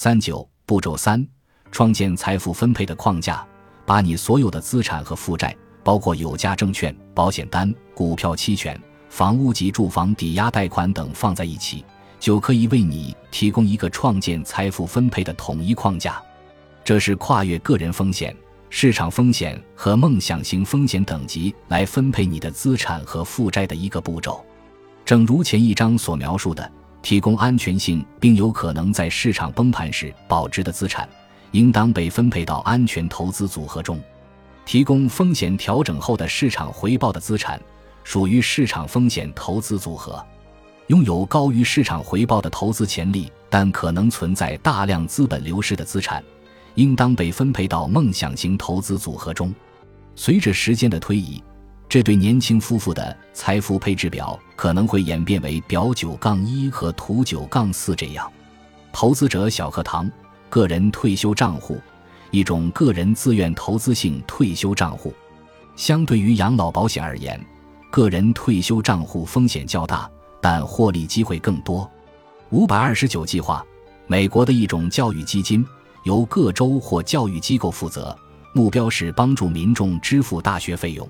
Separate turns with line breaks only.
三九步骤三：创建财富分配的框架，把你所有的资产和负债，包括有价证券、保险单、股票期权、房屋及住房抵押贷款等放在一起，就可以为你提供一个创建财富分配的统一框架。这是跨越个人风险、市场风险和梦想型风险等级来分配你的资产和负债的一个步骤。正如前一章所描述的。提供安全性并有可能在市场崩盘时保值的资产，应当被分配到安全投资组合中；提供风险调整后的市场回报的资产，属于市场风险投资组合；拥有高于市场回报的投资潜力但可能存在大量资本流失的资产，应当被分配到梦想型投资组合中。随着时间的推移。这对年轻夫妇的财富配置表可能会演变为表九杠一和图九杠四这样。投资者小课堂：个人退休账户，一种个人自愿投资性退休账户。相对于养老保险而言，个人退休账户风险较大，但获利机会更多。五百二十九计划，美国的一种教育基金，由各州或教育机构负责，目标是帮助民众支付大学费用。